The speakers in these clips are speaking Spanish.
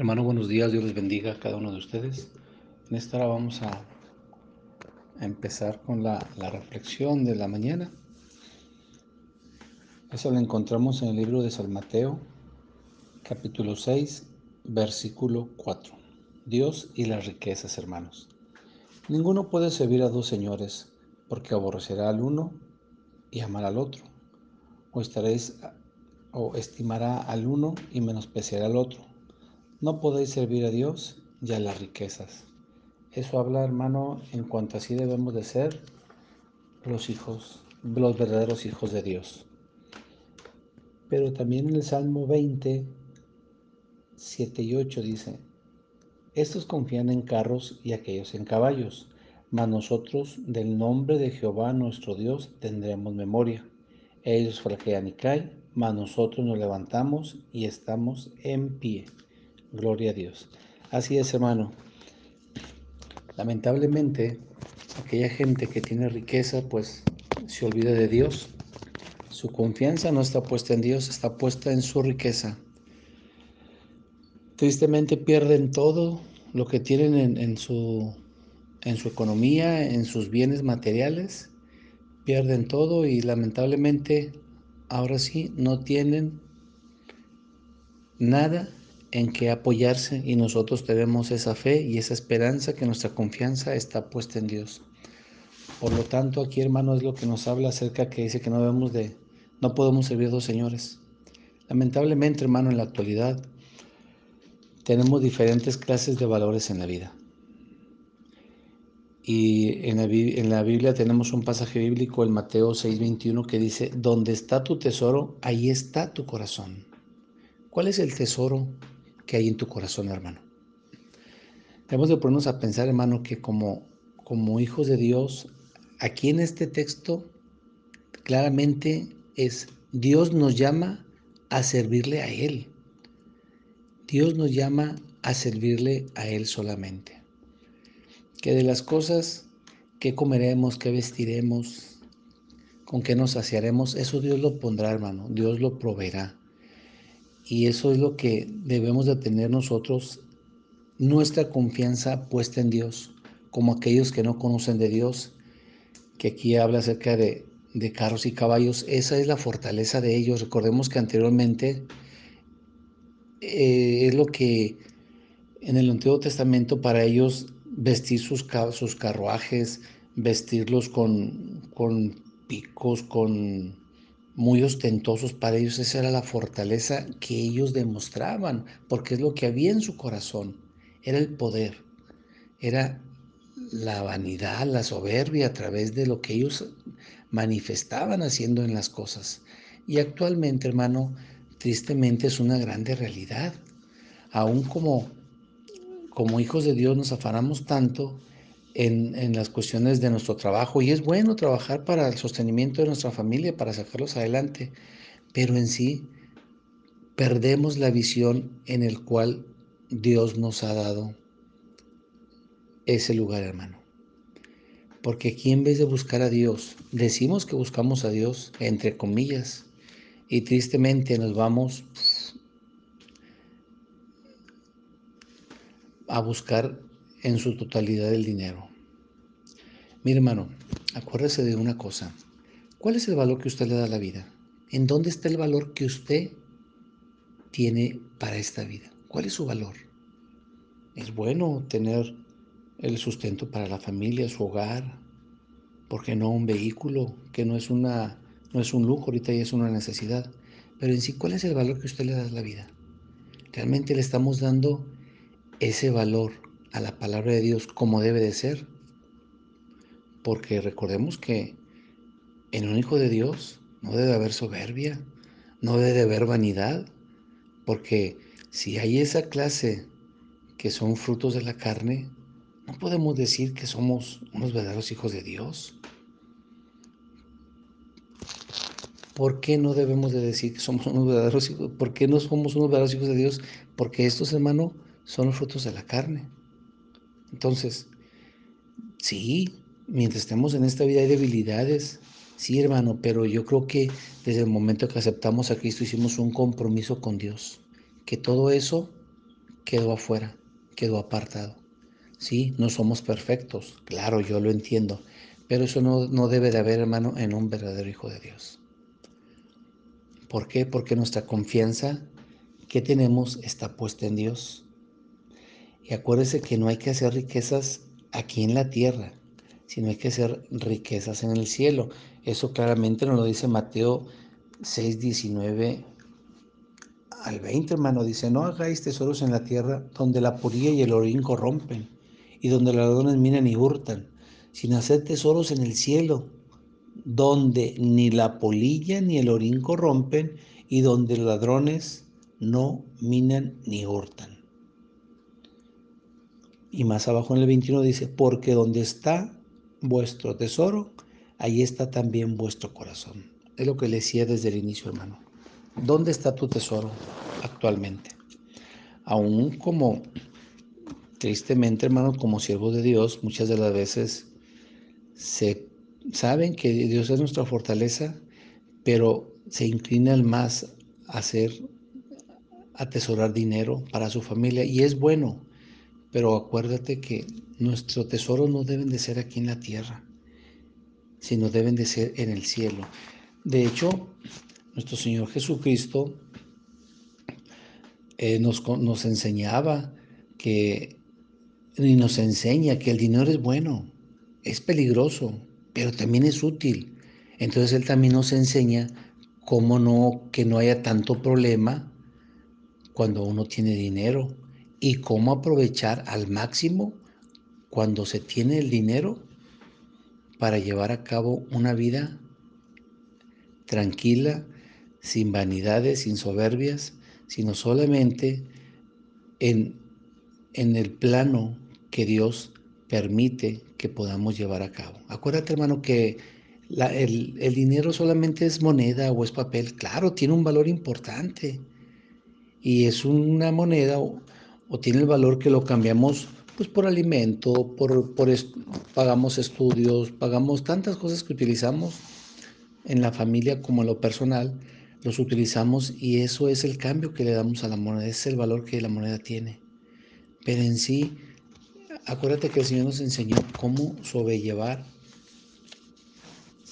Hermano, buenos días, Dios les bendiga a cada uno de ustedes. En esta hora vamos a, empezar con la, reflexión de la mañana. Eso lo encontramos en el libro de San Mateo, capítulo 6, versículo 4. Dios y las riquezas, hermanos. Ninguno puede servir a dos señores, porque aborrecerá al uno y amará al otro, o estaréis o estimará al uno y menospreciará al otro no podéis servir a Dios y a las riquezas. Eso habla, hermano, en cuanto así debemos de ser los hijos, los verdaderos hijos de Dios. Pero también en el Salmo 20, 7 y 8 dice, estos confían en carros y aquellos en caballos, mas nosotros del nombre de Jehová nuestro Dios tendremos memoria. Ellos fraquean y caen, mas nosotros nos levantamos y estamos en pie. Gloria a Dios. Así es, hermano. Lamentablemente, aquella gente que tiene riqueza, pues se olvida de Dios. Su confianza no está puesta en Dios, está puesta en su riqueza. Tristemente pierden todo lo que tienen en, su, en su economía, en sus bienes materiales. Pierden todo y lamentablemente ahora sí no tienen nada en que apoyarse y nosotros tenemos esa fe y esa esperanza que nuestra confianza está puesta en Dios. Por lo tanto, aquí hermano es lo que nos habla acerca que dice que no debemos de, no podemos servir dos señores. Lamentablemente, hermano, en la actualidad tenemos diferentes clases de valores en la vida. Y en la, en la Biblia tenemos un pasaje bíblico, el Mateo 6:21, que dice, donde está tu tesoro, ahí está tu corazón. ¿Cuál es el tesoro que hay en tu corazón, hermano. Debemos de ponernos a pensar, hermano, que como, como hijos de Dios, aquí en este texto claramente es Dios nos llama a servirle a Él. Dios nos llama a servirle a Él solamente. Que de las cosas que comeremos, que vestiremos, con qué nos saciaremos, eso Dios lo pondrá, hermano. Dios lo proveerá. Y eso es lo que debemos de tener nosotros, nuestra confianza puesta en Dios, como aquellos que no conocen de Dios, que aquí habla acerca de, carros y caballos, esa es la fortaleza de ellos. Recordemos que anteriormente eh, es lo que en el Antiguo Testamento para ellos vestir sus, sus carruajes, vestirlos con, con picos, con muy ostentosos para ellos, esa era la fortaleza que ellos demostraban, porque es lo que había en su corazón, era el poder, era la vanidad, la soberbia a través de lo que ellos manifestaban haciendo en las cosas. Y actualmente, hermano, tristemente es una grande realidad. Aún como, como hijos de Dios nos afanamos tanto en, las cuestiones de nuestro trabajo y es bueno trabajar para el sostenimiento de nuestra familia, para sacarlos adelante, pero en sí perdemos la visión en el cual Dios nos ha dado ese lugar, hermano. Porque aquí en vez de buscar a Dios, decimos que buscamos a Dios, entre comillas, y tristemente nos vamos a buscar en su totalidad el dinero. Mire hermano, acuérdese de una cosa. ¿Cuál es el valor que usted le da a la vida? ¿En dónde está el valor que usted tiene para esta vida? ¿Cuál es su valor? Es bueno tener el sustento para la familia, su hogar, porque no un vehículo que no es una no es un lujo ahorita y es una necesidad, pero en sí ¿cuál es el valor que usted le da a la vida? ¿Realmente le estamos dando ese valor a la palabra de Dios como debe de ser? Porque recordemos que en un hijo de Dios no debe haber soberbia, no debe haber vanidad, porque si hay esa clase que son frutos de la carne, no podemos decir que somos unos verdaderos hijos de Dios. ¿Por qué no debemos de decir que somos unos verdaderos hijos? ¿Por qué no somos unos verdaderos hijos de Dios? Porque estos, hermanos, son los frutos de la carne. Entonces, sí, mientras estemos en esta vida hay debilidades, sí, hermano, pero yo creo que desde el momento que aceptamos a Cristo hicimos un compromiso con Dios, que todo eso quedó afuera, quedó apartado. Sí, no somos perfectos, claro, yo lo entiendo, pero eso no, no debe de haber, hermano, en un verdadero hijo de Dios. ¿Por qué? Porque nuestra confianza que tenemos está puesta en Dios. Y acuérdese que no hay que hacer riquezas aquí en la tierra, sino hay que hacer riquezas en el cielo. Eso claramente nos lo dice Mateo 6, 19 al 20, hermano. Dice, no hagáis tesoros en la tierra donde la polilla y el orín corrompen y donde los ladrones minan y hurtan, sino hacer tesoros en el cielo donde ni la polilla ni el orín corrompen y donde los ladrones no minan ni hurtan. Y más abajo en el 21 dice, porque donde está vuestro tesoro, ahí está también vuestro corazón. Es lo que le decía desde el inicio, hermano. ¿Dónde está tu tesoro actualmente? Aún como, tristemente, hermano, como siervo de Dios, muchas de las veces se saben que Dios es nuestra fortaleza, pero se inclinan más a hacer, atesorar dinero para su familia y es bueno, pero acuérdate que nuestro tesoro no deben de ser aquí en la tierra, sino deben de ser en el cielo. De hecho, nuestro Señor Jesucristo eh, nos, nos enseñaba que, y nos enseña que el dinero es bueno, es peligroso, pero también es útil. Entonces Él también nos enseña cómo no, que no haya tanto problema cuando uno tiene dinero y cómo aprovechar al máximo cuando se tiene el dinero para llevar a cabo una vida tranquila, sin vanidades, sin soberbias, sino solamente en, en el plano que Dios permite que podamos llevar a cabo. Acuérdate, hermano, que el, el, dinero solamente es moneda o es papel. Claro, tiene un valor importante. Y es una moneda o, tiene el valor que lo cambiamos pues por alimento, por, por pagamos estudios, pagamos tantas cosas que utilizamos en la familia como en lo personal, los utilizamos y eso es el cambio que le damos a la moneda, es el valor que la moneda tiene. Pero en sí, acuérdate que el Señor nos enseñó cómo sobrellevar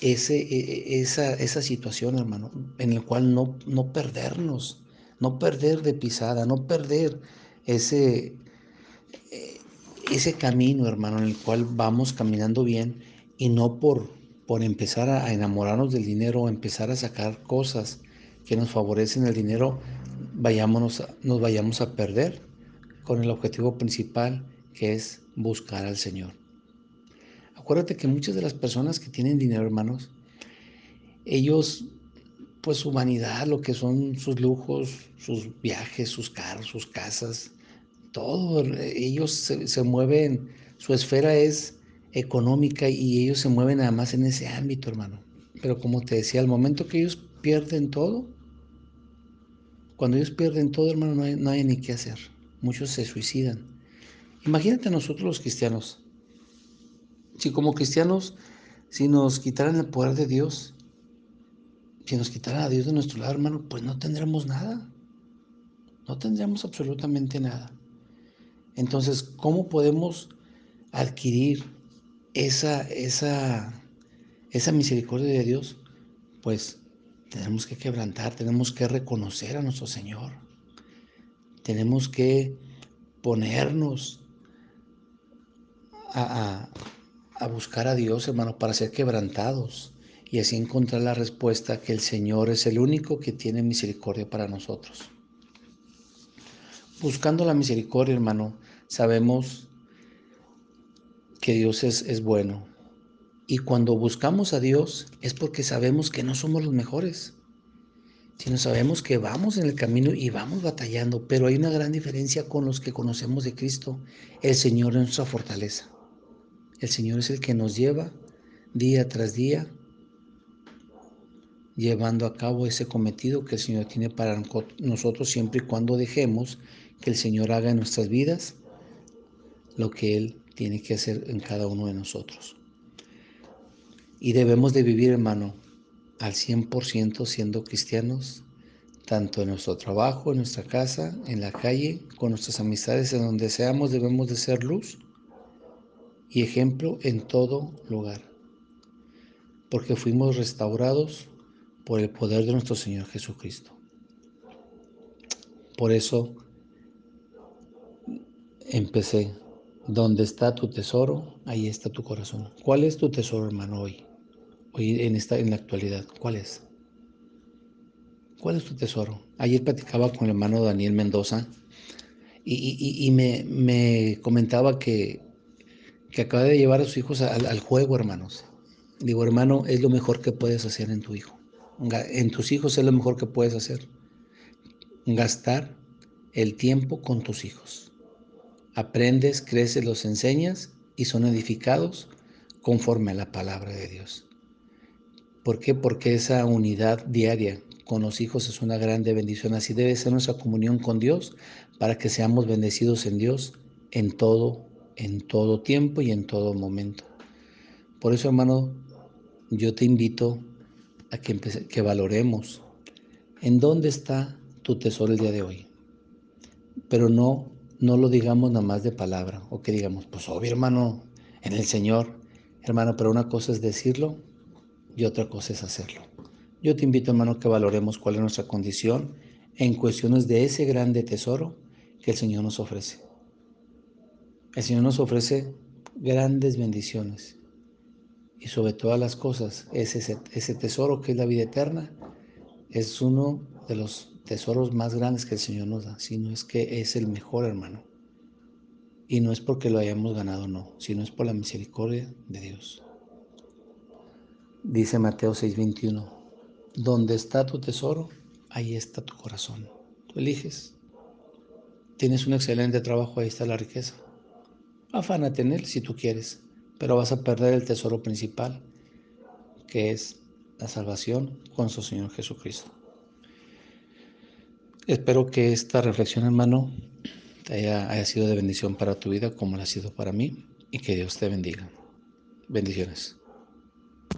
ese, e, e, esa, esa situación, hermano, en el cual no, no perdernos, no perder de pisada, no perder ese, e, ese camino, hermano, en el cual vamos caminando bien y no por, por empezar a enamorarnos del dinero o empezar a sacar cosas que nos favorecen el dinero, vayámonos, nos vayamos a perder con el objetivo principal que es buscar al Señor. Acuérdate que muchas de las personas que tienen dinero, hermanos, ellos, pues su vanidad, lo que son sus lujos, sus viajes, sus carros, sus casas, todo, ellos se, se mueven, su esfera es económica y ellos se mueven nada más en ese ámbito, hermano. Pero como te decía, al momento que ellos pierden todo, cuando ellos pierden todo, hermano, no hay, no hay ni qué hacer. Muchos se suicidan. Imagínate nosotros los cristianos. Si como cristianos, si nos quitaran el poder de Dios, si nos quitaran a Dios de nuestro lado, hermano, pues no tendremos nada. No tendríamos absolutamente nada. Entonces, ¿cómo podemos adquirir esa, esa, esa misericordia de Dios? Pues tenemos que quebrantar, tenemos que reconocer a nuestro Señor. Tenemos que ponernos a, a, buscar a Dios, hermano, para ser quebrantados y así encontrar la respuesta que el Señor es el único que tiene misericordia para nosotros. Buscando la misericordia, hermano, sabemos que Dios es, es bueno. Y cuando buscamos a Dios es porque sabemos que no somos los mejores, sino sabemos que vamos en el camino y vamos batallando, pero hay una gran diferencia con los que conocemos de Cristo. El Señor es nuestra fortaleza. El Señor es el que nos lleva día tras día, llevando a cabo ese cometido que el Señor tiene para nosotros siempre y cuando dejemos que el Señor haga en nuestras vidas lo que Él tiene que hacer en cada uno de nosotros. Y debemos de vivir, hermano, al 100% siendo cristianos, tanto en nuestro trabajo, en nuestra casa, en la calle, con nuestras amistades, en donde seamos, debemos de ser luz y ejemplo en todo lugar, porque fuimos restaurados por el poder de nuestro Señor Jesucristo. Por eso empecé. Donde está tu tesoro, ahí está tu corazón. ¿Cuál es tu tesoro, hermano, hoy? Hoy en esta en la actualidad, ¿cuál es? ¿Cuál es tu tesoro? Ayer platicaba con el hermano Daniel Mendoza y, me, comentaba que, que, acaba de llevar a sus hijos al, al juego, hermanos. Digo, hermano, es lo mejor que puedes hacer en tu hijo. En tus hijos es lo mejor que puedes hacer. Gastar el tiempo con tus hijos. Aprendes, creces, los enseñas y son edificados conforme a la palabra de Dios. ¿Por qué? Porque esa unidad diaria con los hijos es una grande bendición. Así debe ser nuestra comunión con Dios para que seamos bendecidos en Dios en todo, en todo tiempo y en todo momento. Por eso, hermano, yo te invito a que, que valoremos en dónde está tu tesoro el día de hoy. Pero no, no lo digamos nada más de palabra o que digamos, pues obvio, hermano, en el Señor, hermano, pero una cosa es decirlo y otra cosa es hacerlo. Yo te invito, hermano, que valoremos cuál es nuestra condición en cuestiones de ese grande tesoro que el Señor nos ofrece. El Señor nos ofrece grandes bendiciones y sobre todas las cosas, ese, ese tesoro que es la vida eterna es uno de los tesoros más grandes que el Señor nos da, sino es que es el mejor hermano. Y no es porque lo hayamos ganado, no, sino es por la misericordia de Dios. Dice Mateo 6:21, donde está tu tesoro, ahí está tu corazón. Tú eliges. Tienes un excelente trabajo, ahí está la riqueza. Afánate en él si tú quieres, pero vas a perder el tesoro principal, que es la salvación con su Señor Jesucristo. Espero que esta reflexión, hermano, haya, haya sido de bendición para tu vida como lo ha sido para mí y que Dios te bendiga. Bendiciones.